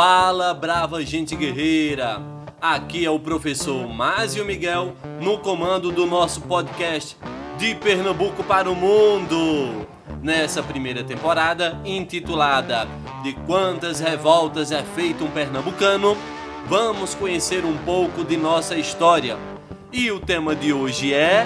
Fala, brava gente guerreira! Aqui é o professor Másio Miguel no comando do nosso podcast De Pernambuco para o Mundo. Nessa primeira temporada, intitulada De Quantas Revoltas é Feito um Pernambucano, vamos conhecer um pouco de nossa história. E o tema de hoje é.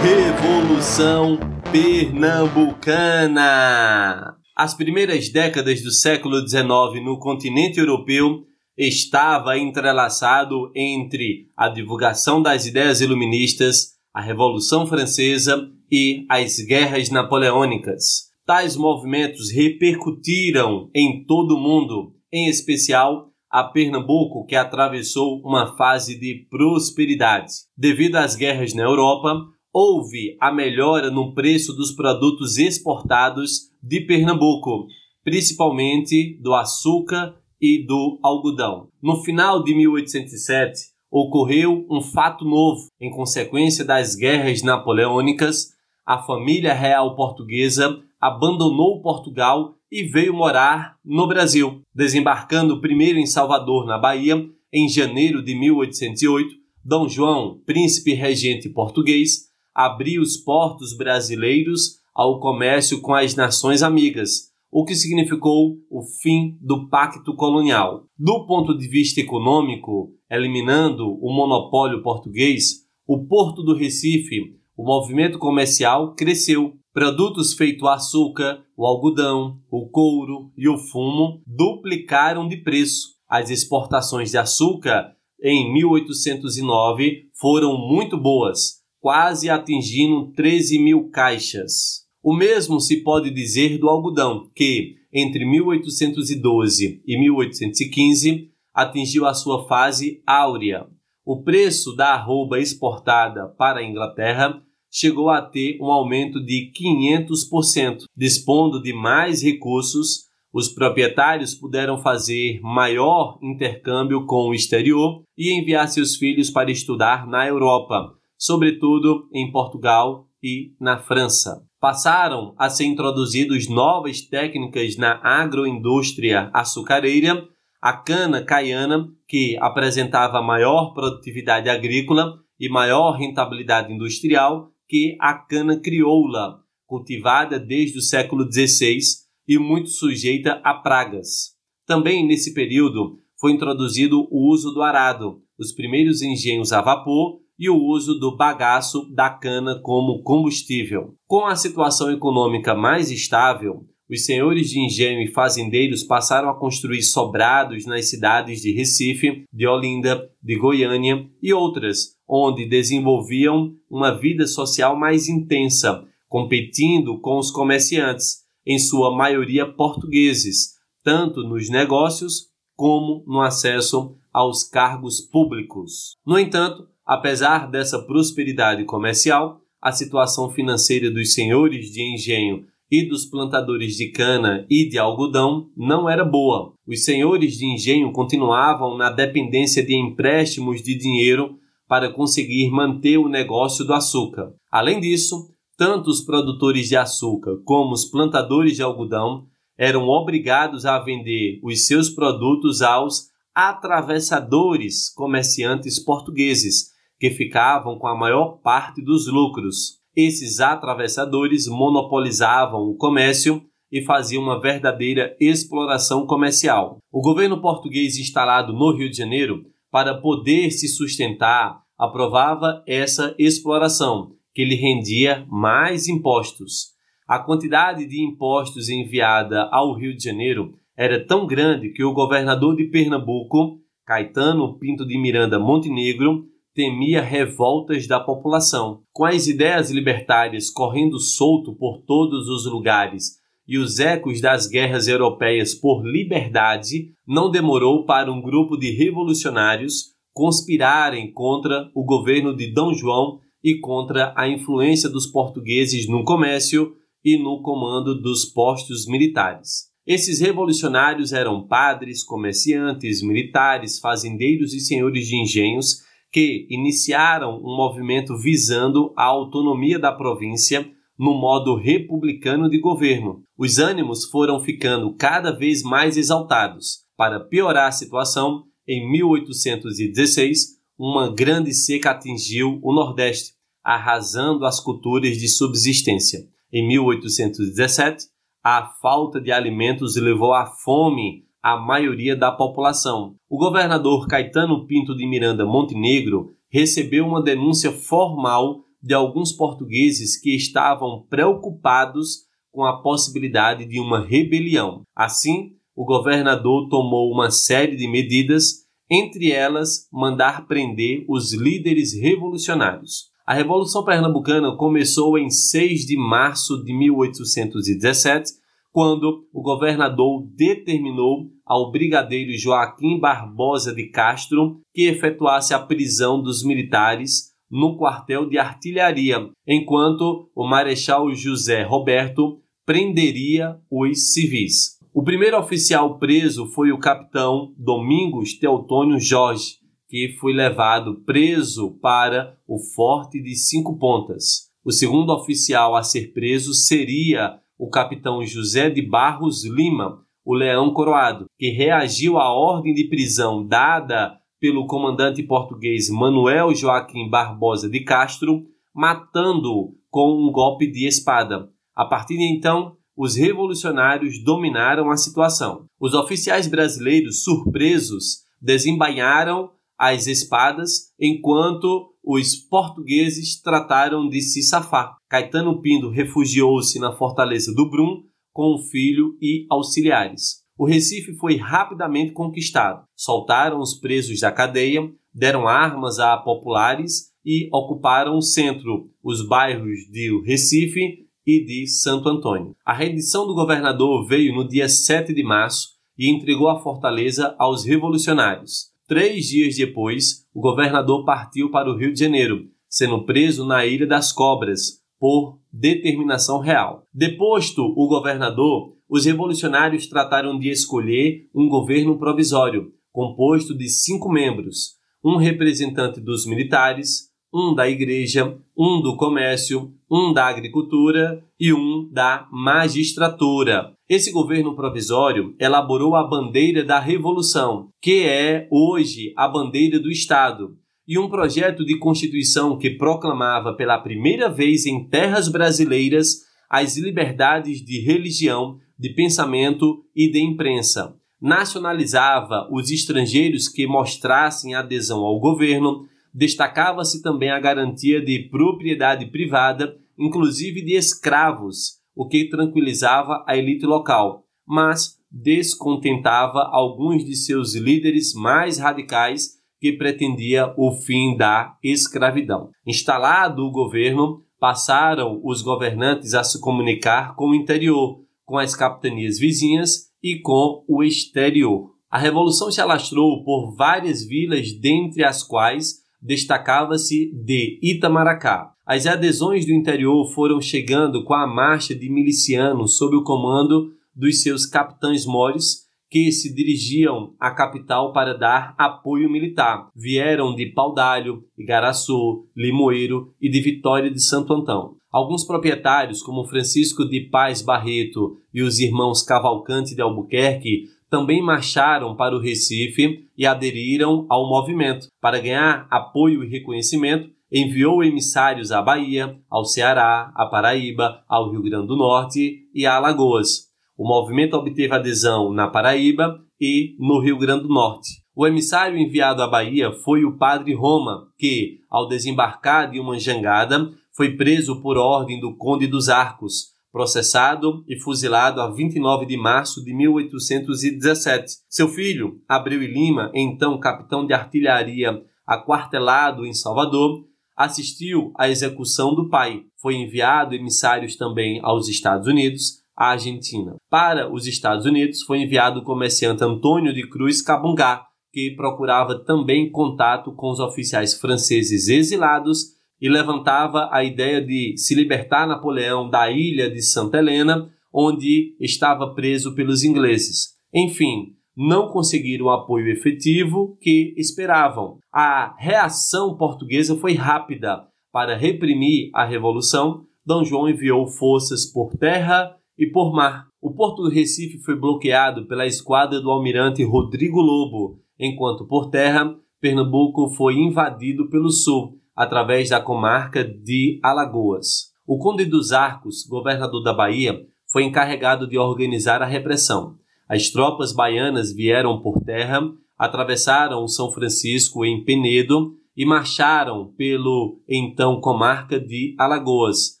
Revolução Pernambucana. As primeiras décadas do século XIX no continente europeu estava entrelaçado entre a divulgação das ideias iluministas, a Revolução Francesa e as guerras napoleônicas. Tais movimentos repercutiram em todo o mundo, em especial a Pernambuco, que atravessou uma fase de prosperidade. Devido às guerras na Europa, houve a melhora no preço dos produtos exportados de Pernambuco, principalmente do açúcar e do algodão. No final de 1807, ocorreu um fato novo. Em consequência das guerras napoleônicas, a família real portuguesa abandonou Portugal e veio morar no Brasil, desembarcando primeiro em Salvador, na Bahia, em janeiro de 1808. Dom João, príncipe regente português, abriu os portos brasileiros ao comércio com as nações amigas, o que significou o fim do pacto colonial. Do ponto de vista econômico, eliminando o monopólio português, o Porto do Recife, o movimento comercial cresceu. Produtos feitos açúcar, o algodão, o couro e o fumo duplicaram de preço. As exportações de açúcar em 1809 foram muito boas, quase atingindo 13 mil caixas. O mesmo se pode dizer do algodão, que entre 1812 e 1815 atingiu a sua fase áurea. O preço da arroba exportada para a Inglaterra chegou a ter um aumento de 500%. Dispondo de mais recursos, os proprietários puderam fazer maior intercâmbio com o exterior e enviar seus filhos para estudar na Europa, sobretudo em Portugal e na França. Passaram a ser introduzidas novas técnicas na agroindústria açucareira, a cana caiana, que apresentava maior produtividade agrícola e maior rentabilidade industrial que a cana crioula, cultivada desde o século XVI e muito sujeita a pragas. Também nesse período foi introduzido o uso do arado, os primeiros engenhos a vapor e o uso do bagaço da cana como combustível. Com a situação econômica mais estável, os senhores de engenho e fazendeiros passaram a construir sobrados nas cidades de Recife, de Olinda, de Goiânia e outras, onde desenvolviam uma vida social mais intensa, competindo com os comerciantes, em sua maioria portugueses, tanto nos negócios como no acesso aos cargos públicos. No entanto, Apesar dessa prosperidade comercial, a situação financeira dos senhores de engenho e dos plantadores de cana e de algodão não era boa. Os senhores de engenho continuavam na dependência de empréstimos de dinheiro para conseguir manter o negócio do açúcar. Além disso, tanto os produtores de açúcar como os plantadores de algodão eram obrigados a vender os seus produtos aos atravessadores comerciantes portugueses, que ficavam com a maior parte dos lucros. Esses atravessadores monopolizavam o comércio e faziam uma verdadeira exploração comercial. O governo português instalado no Rio de Janeiro, para poder se sustentar, aprovava essa exploração, que lhe rendia mais impostos. A quantidade de impostos enviada ao Rio de Janeiro era tão grande que o governador de Pernambuco, Caetano Pinto de Miranda Montenegro, temia revoltas da população. Com as ideias libertárias correndo solto por todos os lugares e os ecos das guerras europeias por liberdade, não demorou para um grupo de revolucionários conspirarem contra o governo de Dom João e contra a influência dos portugueses no comércio e no comando dos postos militares. Esses revolucionários eram padres, comerciantes, militares, fazendeiros e senhores de engenhos que iniciaram um movimento visando a autonomia da província no modo republicano de governo. Os ânimos foram ficando cada vez mais exaltados. Para piorar a situação, em 1816, uma grande seca atingiu o Nordeste, arrasando as culturas de subsistência. Em 1817, a falta de alimentos levou à fome a maioria da população. O governador Caetano Pinto de Miranda Montenegro recebeu uma denúncia formal de alguns portugueses que estavam preocupados com a possibilidade de uma rebelião. Assim, o governador tomou uma série de medidas, entre elas mandar prender os líderes revolucionários. A Revolução Pernambucana começou em 6 de março de 1817 quando o governador determinou ao brigadeiro Joaquim Barbosa de Castro que efetuasse a prisão dos militares no quartel de artilharia, enquanto o marechal José Roberto prenderia os civis. O primeiro oficial preso foi o capitão Domingos Teotônio Jorge, que foi levado preso para o Forte de Cinco Pontas. O segundo oficial a ser preso seria o capitão José de Barros Lima, o Leão Coroado, que reagiu à ordem de prisão dada pelo comandante português Manuel Joaquim Barbosa de Castro, matando-o com um golpe de espada. A partir de então, os revolucionários dominaram a situação. Os oficiais brasileiros, surpresos, desembainharam as espadas enquanto os portugueses trataram de se safar. Caetano Pinto refugiou-se na fortaleza do Brum com o filho e auxiliares. O Recife foi rapidamente conquistado. Soltaram os presos da cadeia, deram armas a populares e ocuparam o centro, os bairros de Recife e de Santo Antônio. A rendição do governador veio no dia 7 de março e entregou a fortaleza aos revolucionários. Três dias depois, o governador partiu para o Rio de Janeiro, sendo preso na Ilha das Cobras por determinação real. Deposto o governador, os revolucionários trataram de escolher um governo provisório, composto de cinco membros: um representante dos militares, um da igreja, um do comércio, um da agricultura e um da magistratura. Esse governo provisório elaborou a bandeira da Revolução, que é hoje a bandeira do Estado, e um projeto de constituição que proclamava pela primeira vez em terras brasileiras as liberdades de religião, de pensamento e de imprensa. Nacionalizava os estrangeiros que mostrassem adesão ao governo destacava-se também a garantia de propriedade privada, inclusive de escravos, o que tranquilizava a elite local, mas descontentava alguns de seus líderes mais radicais que pretendia o fim da escravidão. Instalado o governo, passaram os governantes a se comunicar com o interior, com as capitanias vizinhas e com o exterior. A revolução se alastrou por várias vilas, dentre as quais destacava-se de Itamaracá. As adesões do interior foram chegando com a marcha de milicianos sob o comando dos seus capitães mores, que se dirigiam à capital para dar apoio militar. Vieram de Paudalho, Igaraçu, Limoeiro e de Vitória de Santo Antão. Alguns proprietários, como Francisco de Paz Barreto e os irmãos Cavalcante de Albuquerque, também marcharam para o Recife e aderiram ao movimento. Para ganhar apoio e reconhecimento, enviou emissários à Bahia, ao Ceará, à Paraíba, ao Rio Grande do Norte e a Alagoas. O movimento obteve adesão na Paraíba e no Rio Grande do Norte. O emissário enviado à Bahia foi o padre Roma, que, ao desembarcar de uma jangada, foi preso por ordem do Conde dos Arcos, processado e fuzilado a 29 de março de 1817. Seu filho, Abreu e Lima, então capitão de artilharia aquartelado em Salvador, assistiu à execução do pai. Foi enviado emissários também aos Estados Unidos, à Argentina. Para os Estados Unidos foi enviado o comerciante Antônio de Cruz Cabungá, que procurava também contato com os oficiais franceses exilados e levantava a ideia de se libertar Napoleão da ilha de Santa Helena, onde estava preso pelos ingleses. Enfim, não conseguiram o apoio efetivo que esperavam. A reação portuguesa foi rápida. Para reprimir a revolução, D. João enviou forças por terra e por mar. O porto do Recife foi bloqueado pela esquadra do almirante Rodrigo Lobo, enquanto por terra, Pernambuco foi invadido pelo sul, através da comarca de Alagoas. O Conde dos Arcos, governador da Bahia, foi encarregado de organizar a repressão. As tropas baianas vieram por terra, atravessaram o São Francisco em Penedo e marcharam pelo então comarca de Alagoas,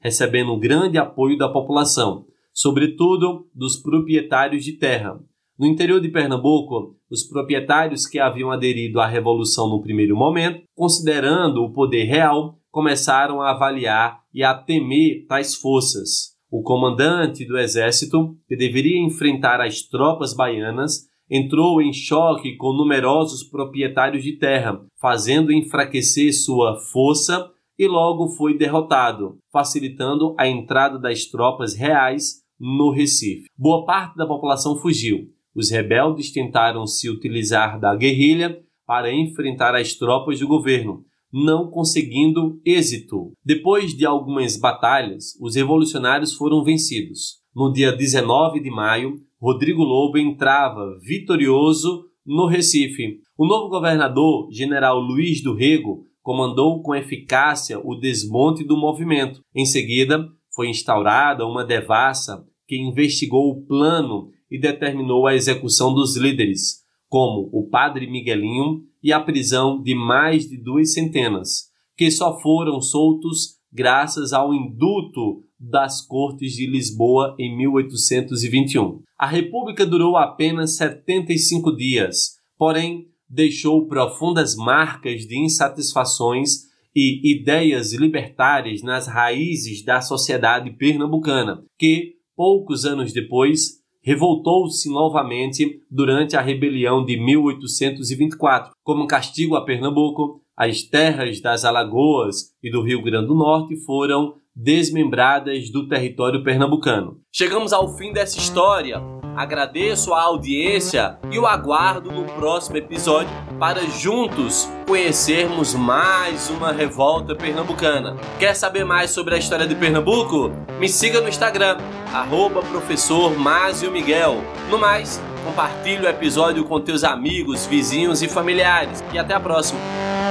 recebendo grande apoio da população, sobretudo dos proprietários de terra. No interior de Pernambuco, os proprietários que haviam aderido à revolução no primeiro momento, considerando o poder real, começaram a avaliar e a temer tais forças. O comandante do exército, que deveria enfrentar as tropas baianas, entrou em choque com numerosos proprietários de terra, fazendo enfraquecer sua força e logo foi derrotado, facilitando a entrada das tropas reais no Recife. Boa parte da população fugiu. Os rebeldes tentaram se utilizar da guerrilha para enfrentar as tropas do governo, não conseguindo êxito. Depois de algumas batalhas, os revolucionários foram vencidos. No dia 19 de maio, Rodrigo Lobo entrava vitorioso no Recife. O novo governador, general Luiz do Rego, comandou com eficácia o desmonte do movimento. Em seguida, foi instaurada uma devassa que investigou o plano e determinou a execução dos líderes, como o padre Miguelinho, e a prisão de mais de duas centenas, que só foram soltos graças ao induto das Cortes de Lisboa em 1821. A República durou apenas 75 dias, porém deixou profundas marcas de insatisfações e ideias libertárias nas raízes da sociedade pernambucana, que, poucos anos depois, revoltou-se novamente durante a rebelião de 1824. Como castigo a Pernambuco, as terras das Alagoas e do Rio Grande do Norte foram desmembradas do território pernambucano. Chegamos ao fim dessa história. Agradeço a audiência e o aguardo no próximo episódio para juntos conhecermos mais uma revolta pernambucana. Quer saber mais sobre a história de Pernambuco? Me siga no Instagram, arroba. No mais, compartilhe o episódio com teus amigos, vizinhos e familiares. E até a próxima!